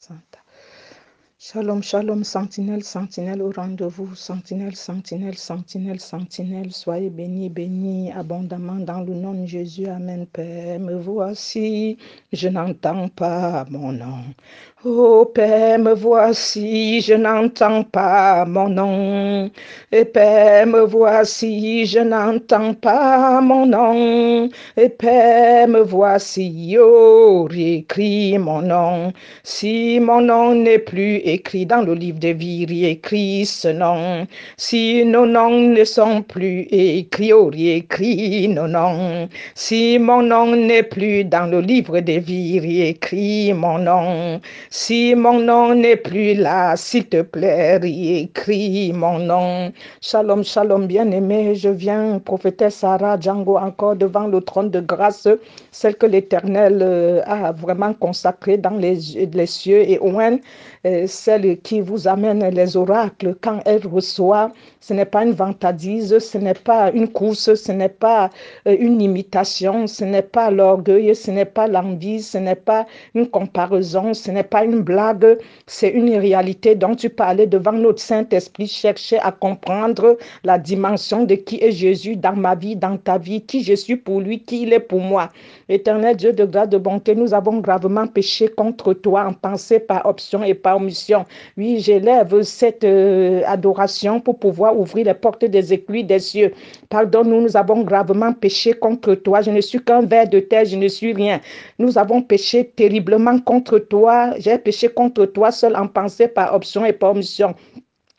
Santa. Shalom, shalom, sentinelle, sentinelle au rendez-vous, sentinelle, sentinelle, sentinelle, sentinelle, soyez bénis, bénis abondamment dans le nom de Jésus. Amen, Père. Me voici, je n'entends pas mon nom. Oh Père, me voici, je n'entends pas mon nom. Et Père, me voici, je n'entends pas mon nom. Et Père, me voici, oh, réécris mon nom. Si mon nom n'est plus écrit dans le livre de vie, écrit ce nom. Si nos noms ne sont plus écrits, oh, réécris nos noms. Si mon nom n'est plus dans le livre de vie, écris mon nom. Si mon nom n'est plus là, s'il te plaît, écris mon nom. Shalom, shalom, bien-aimé, je viens, prophétesse Sarah Django, encore devant le trône de grâce, celle que l'Éternel euh, a vraiment consacrée dans les, les cieux et Owen, euh, celle qui vous amène les oracles quand elle reçoit. Ce n'est pas une vantardise, ce n'est pas une course, ce n'est pas euh, une imitation, ce n'est pas l'orgueil, ce n'est pas l'envie, ce n'est pas une comparaison, ce n'est pas une blague, c'est une réalité dont tu parlais devant notre Saint-Esprit, chercher à comprendre la dimension de qui est Jésus dans ma vie, dans ta vie, qui je suis pour lui, qui il est pour moi. Éternel Dieu de grâce, de bonté, nous avons gravement péché contre toi en pensée, par option et par omission. Oui, j'élève cette euh, adoration pour pouvoir ouvrir les portes des écluses des cieux. Pardonne-nous, nous avons gravement péché contre toi. Je ne suis qu'un ver de terre, je ne suis rien. Nous avons péché terriblement contre toi. J'ai péché contre toi seul en pensée, par option et par omission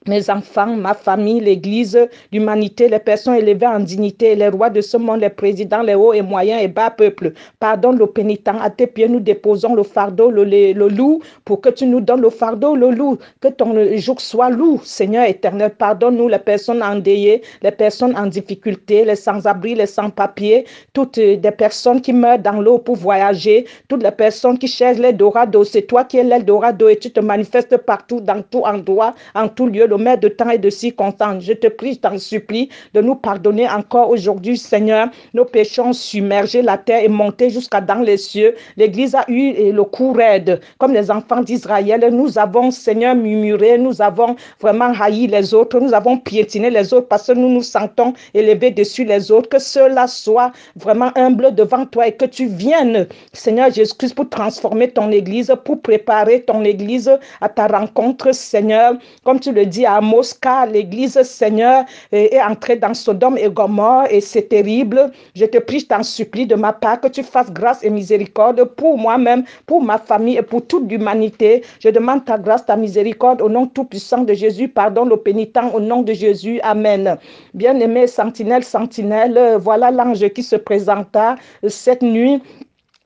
mes enfants, ma famille, l'Église, l'humanité, les personnes élevées en dignité, les rois de ce monde, les présidents, les hauts et moyens et bas peuples. Pardonne le pénitent. À tes pieds, nous déposons le fardeau, le, loup, pour que tu nous donnes le fardeau, le loup. Que ton jour soit loup, Seigneur éternel. Pardonne-nous les personnes endeuillées, les personnes en difficulté, les sans-abri, les sans-papiers, toutes des personnes qui meurent dans l'eau pour voyager, toutes les personnes qui cherchent l'Eldorado. C'est toi qui es l'Eldorado et tu te manifestes partout, dans tout endroit, en tout lieu de temps et de circonstances. Je te prie, je t'en supplie de nous pardonner encore aujourd'hui, Seigneur. Nos péchés ont submergé la terre et monté jusqu'à dans les cieux. L'Église a eu le coup raide, comme les enfants d'Israël. Nous avons, Seigneur, murmuré, nous avons vraiment haï les autres, nous avons piétiné les autres parce que nous nous sentons élevés dessus les autres. Que cela soit vraiment humble devant toi et que tu viennes, Seigneur Jésus-Christ, pour transformer ton Église, pour préparer ton Église à ta rencontre, Seigneur. Comme tu le dis, à Mosca, l'église, Seigneur, est entrée dans Sodome et Gomorre et c'est terrible. Je te prie, je t'en supplie de ma part que tu fasses grâce et miséricorde pour moi-même, pour ma famille et pour toute l'humanité. Je demande ta grâce, ta miséricorde au nom tout-puissant de Jésus. Pardon le pénitent au nom de Jésus. Amen. Bien-aimé, sentinelle, sentinelle, voilà l'ange qui se présenta cette nuit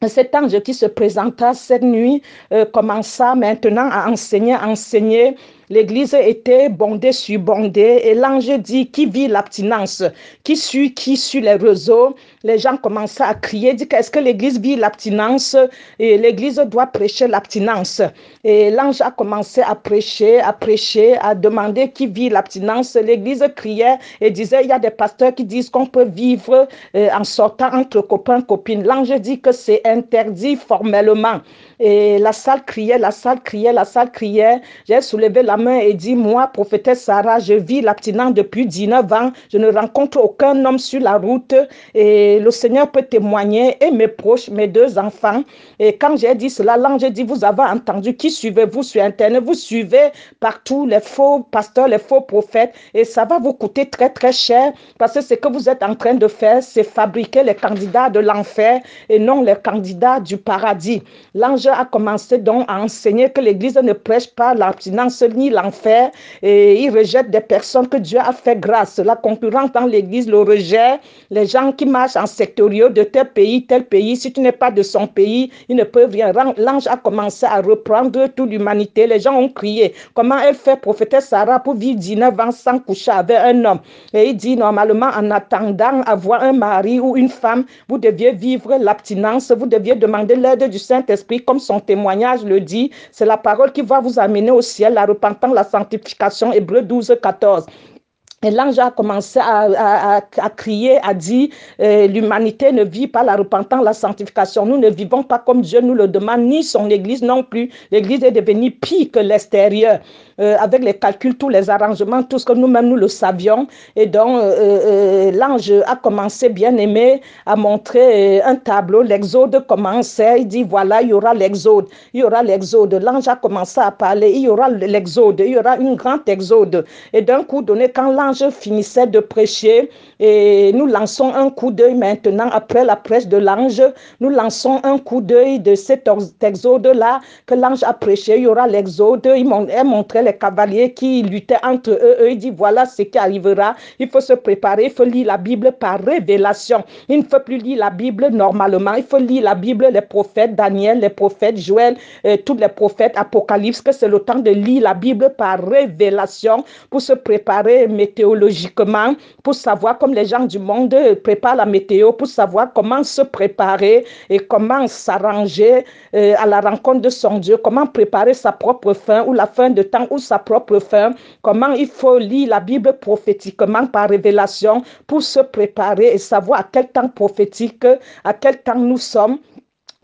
cet ange qui se présenta cette nuit euh, commença maintenant à enseigner, enseigner L'église était bondée sur bondée et l'ange dit qui vit l'abstinence, qui suit, qui suit les réseaux. Les gens commençaient à crier, dit est-ce que l'église vit l'abstinence? Et l'église doit prêcher l'abstinence. Et l'ange a commencé à prêcher, à prêcher, à demander qui vit l'abstinence. L'église criait et disait, il y a des pasteurs qui disent qu'on peut vivre euh, en sortant entre copains, copines. L'ange dit que c'est interdit formellement. Et la salle criait, la salle criait, la salle criait. J'ai soulevé la main et dit, moi, prophétesse Sarah, je vis l'abstinence depuis 19 ans. Je ne rencontre aucun homme sur la route. Et le Seigneur peut témoigner et mes proches, mes deux enfants. Et quand j'ai dit cela, l'ange dit, vous avez entendu qui suivez-vous sur Internet? Vous suivez partout les faux pasteurs, les faux prophètes. Et ça va vous coûter très, très cher parce que ce que vous êtes en train de faire, c'est fabriquer les candidats de l'enfer et non les candidats du paradis. L'ange a commencé donc à enseigner que l'Église ne prêche pas l'abstinence ni l'enfer et il rejette des personnes que Dieu a fait grâce. La concurrence dans l'Église le rejette. Les gens qui marchent en sectoriaux de tel pays, tel pays, si tu n'es pas de son pays, ils ne peuvent rien. L'ange a commencé à reprendre toute l'humanité. Les gens ont crié. Comment elle fait prophétesse Sarah pour vivre 19 ans sans coucher avec un homme? Et il dit normalement en attendant avoir un mari ou une femme, vous deviez vivre l'abstinence, vous deviez demander l'aide du Saint-Esprit comme son témoignage le dit, c'est la parole qui va vous amener au ciel, la repentance, la sanctification, Hébreu 12, 14. Et l'ange a commencé à, crier, a dit, euh, l'humanité ne vit pas la repentance, la sanctification. Nous ne vivons pas comme Dieu nous le demande, ni son Église non plus. L'Église est devenue pire que l'extérieur. Euh, avec les calculs, tous les arrangements, tout ce que nous-mêmes nous le savions. Et donc, euh, l'ange a commencé, bien aimé, à montrer un tableau. L'exode commençait. Il dit, voilà, il y aura l'exode. Il y aura l'exode. L'ange a commencé à parler. Il y aura l'exode. Il y aura une grande exode. Et d'un coup donné, quand l'ange je finissais de prêcher et nous lançons un coup d'œil maintenant après la prêche de l'ange. Nous lançons un coup d'œil de cet exode-là que l'ange a prêché. Il y aura l'exode. Il montré les cavaliers qui luttaient entre eux. eux. Il dit voilà ce qui arrivera. Il faut se préparer. Il faut lire la Bible par révélation. Il ne faut plus lire la Bible normalement. Il faut lire la Bible, les prophètes, Daniel, les prophètes, Joël, euh, tous les prophètes, Apocalypse, que c'est le temps de lire la Bible par révélation pour se préparer météo météorologiquement pour savoir, comme les gens du monde préparent la météo, pour savoir comment se préparer et comment s'arranger euh, à la rencontre de son Dieu, comment préparer sa propre fin ou la fin de temps sa propre fin, comment il faut lire la Bible prophétiquement par révélation pour se préparer et savoir à quel temps prophétique, à quel temps nous sommes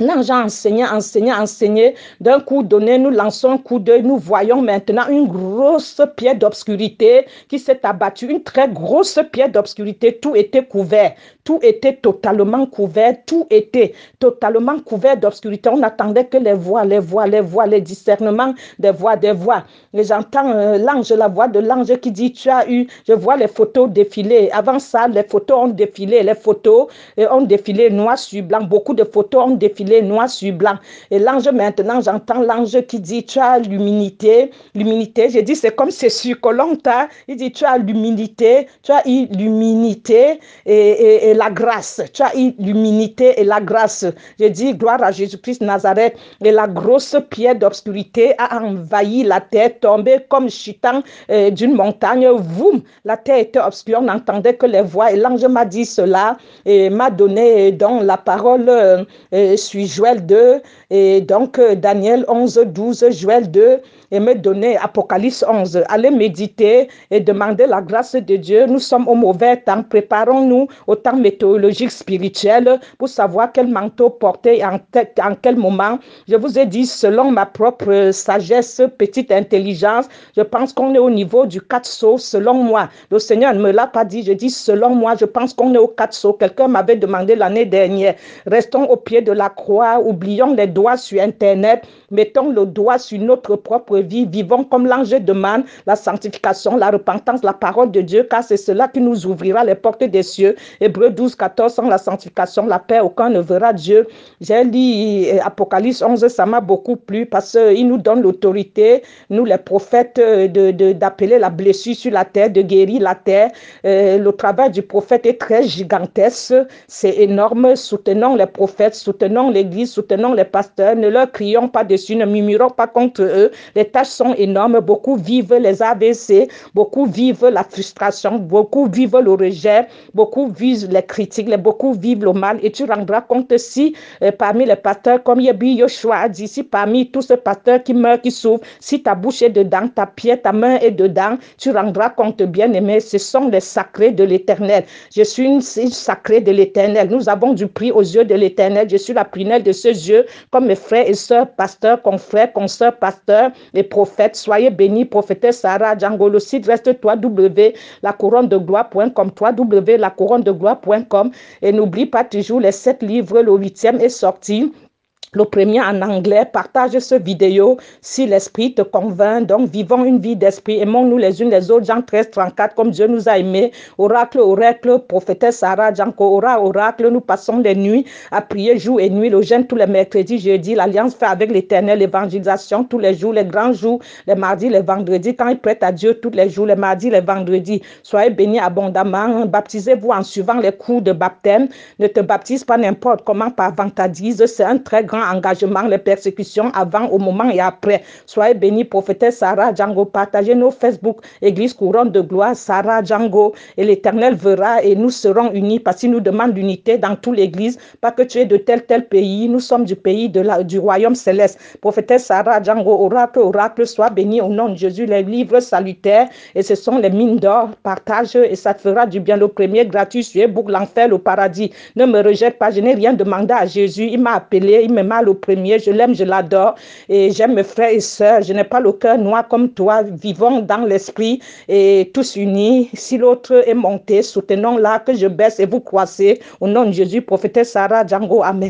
L'ange a enseigné, enseigné, enseigné. D'un coup donné, nous lançons un coup d'œil. Nous voyons maintenant une grosse pierre d'obscurité qui s'est abattue. Une très grosse pierre d'obscurité. Tout était couvert. Tout était totalement couvert. Tout était totalement couvert d'obscurité. On n'attendait que les voix, les voix, les voix, les discernements des voix, des voix. J'entends euh, l'ange, la voix de l'ange qui dit, tu as eu, je vois les photos défiler. Avant ça, les photos ont défilé. Les photos euh, ont défilé noir sur blanc. Beaucoup de photos ont défilé noir sur blanc. Et l'ange, maintenant, j'entends l'ange qui dit, tu as l'humilité, l'humilité. J'ai dit, c'est comme c'est sur Colanta. Il dit, tu as l'humilité, tu as l'humilité et, et, la grâce. Tu as l'humilité et la grâce. J'ai dit, gloire à Jésus-Christ Nazareth. Et la grosse pierre d'obscurité a envahi la terre, tombé comme chutant euh, d'une montagne. Voum, la terre était obscure, on n'entendait que les voix. Et l'ange m'a dit cela et m'a donné dans la parole euh, euh Joël 2 et donc euh, Daniel 11, 12, Joël 2 et me donner Apocalypse 11. Allez méditer et demander la grâce de Dieu. Nous sommes au mauvais temps. Préparons-nous au temps météorologique spirituel pour savoir quel manteau porter en, en quel moment. Je vous ai dit, selon ma propre sagesse, petite intelligence, je pense qu'on est au niveau du 4 sauts, selon moi. Le Seigneur ne me l'a pas dit. Je dis, selon moi, je pense qu'on est au 4 sauts. Quelqu'un m'avait demandé l'année dernière. Restons au pied de la croix. Oublions les doigts sur Internet. Mettons le doigt sur notre propre vie, vivons comme l'ange demande la sanctification, la repentance, la parole de Dieu, car c'est cela qui nous ouvrira les portes des cieux. Hébreu 12, 14, sans la sanctification, la paix, aucun ne verra Dieu. J'ai lu euh, Apocalypse 11, ça m'a beaucoup plu parce qu'il nous donne l'autorité, nous les prophètes, euh, d'appeler de, la blessure sur la terre, de guérir la terre. Euh, le travail du prophète est très gigantesque, c'est énorme. Soutenons les prophètes, soutenons l'Église, soutenons les pasteurs, ne leur crions pas dessus, ne murmurons pas contre eux. Les tâches sont énormes. Beaucoup vivent les AVC, beaucoup vivent la frustration, beaucoup vivent le rejet, beaucoup vivent les critiques, beaucoup vivent le mal. Et tu rendras compte si euh, parmi les pasteurs, comme Yebi Yoshua a dit, si parmi tous ces pasteurs qui meurent, qui souffrent, si ta bouche est dedans, ta pied, ta main est dedans, tu rendras compte, bien aimé, ce sont les sacrés de l'éternel. Je suis une, sacrée de l'éternel. Nous avons du prix aux yeux de l'éternel. Je suis la prunelle de ses yeux, comme mes frères et sœurs, pasteurs, confrères, consoeurs, pasteurs et prophète. Soyez bénis, prophétesse Sarah Django. Le site reste www, la couronne de gloire.com, www, la couronne de gloire.com. Et n'oublie pas toujours les sept livres, le huitième est sorti le premier en anglais, partage ce vidéo si l'esprit te convainc. Donc, vivons une vie d'esprit. Aimons-nous les unes les autres. Jean 13, 34, comme Dieu nous a aimés. Oracle, oracle, prophétesse Sarah, Janko, ora, oracle. Nous passons les nuits à prier jour et nuit. Le jeûne tous les mercredis, jeudi. L'alliance fait avec l'éternel. L'évangélisation tous les jours, les grands jours, les mardis, les vendredis. Quand il prête à Dieu tous les jours, les mardis, les vendredis. Soyez bénis abondamment. Baptisez-vous en suivant les cours de baptême. Ne te baptise pas n'importe comment par vantardise. C'est un très grand engagement, les persécutions avant, au moment et après. Soyez bénis, prophétesse Sarah Django. Partagez nos Facebook, Église couronne de gloire, Sarah Django. Et l'Éternel verra et nous serons unis parce qu'il nous demande l'unité dans toute l'Église. Pas que tu es de tel, tel pays. Nous sommes du pays du royaume céleste. Prophétesse Sarah Django, oracle, oracle, sois béni au nom de Jésus. Les livres salutaires et ce sont les mines d'or. Partage et ça te fera du bien. Le premier gratuit, tu es l'enfer, le paradis. Ne me rejette pas. Je n'ai rien demandé à Jésus. Il m'a appelé, il me mal au premier. Je l'aime, je l'adore et j'aime mes frères et sœurs. Je n'ai pas le cœur noir comme toi. Vivons dans l'esprit et tous unis. Si l'autre est monté, soutenons là que je baisse et vous croissez. Au nom de Jésus, prophétesse Sarah Django. Amen.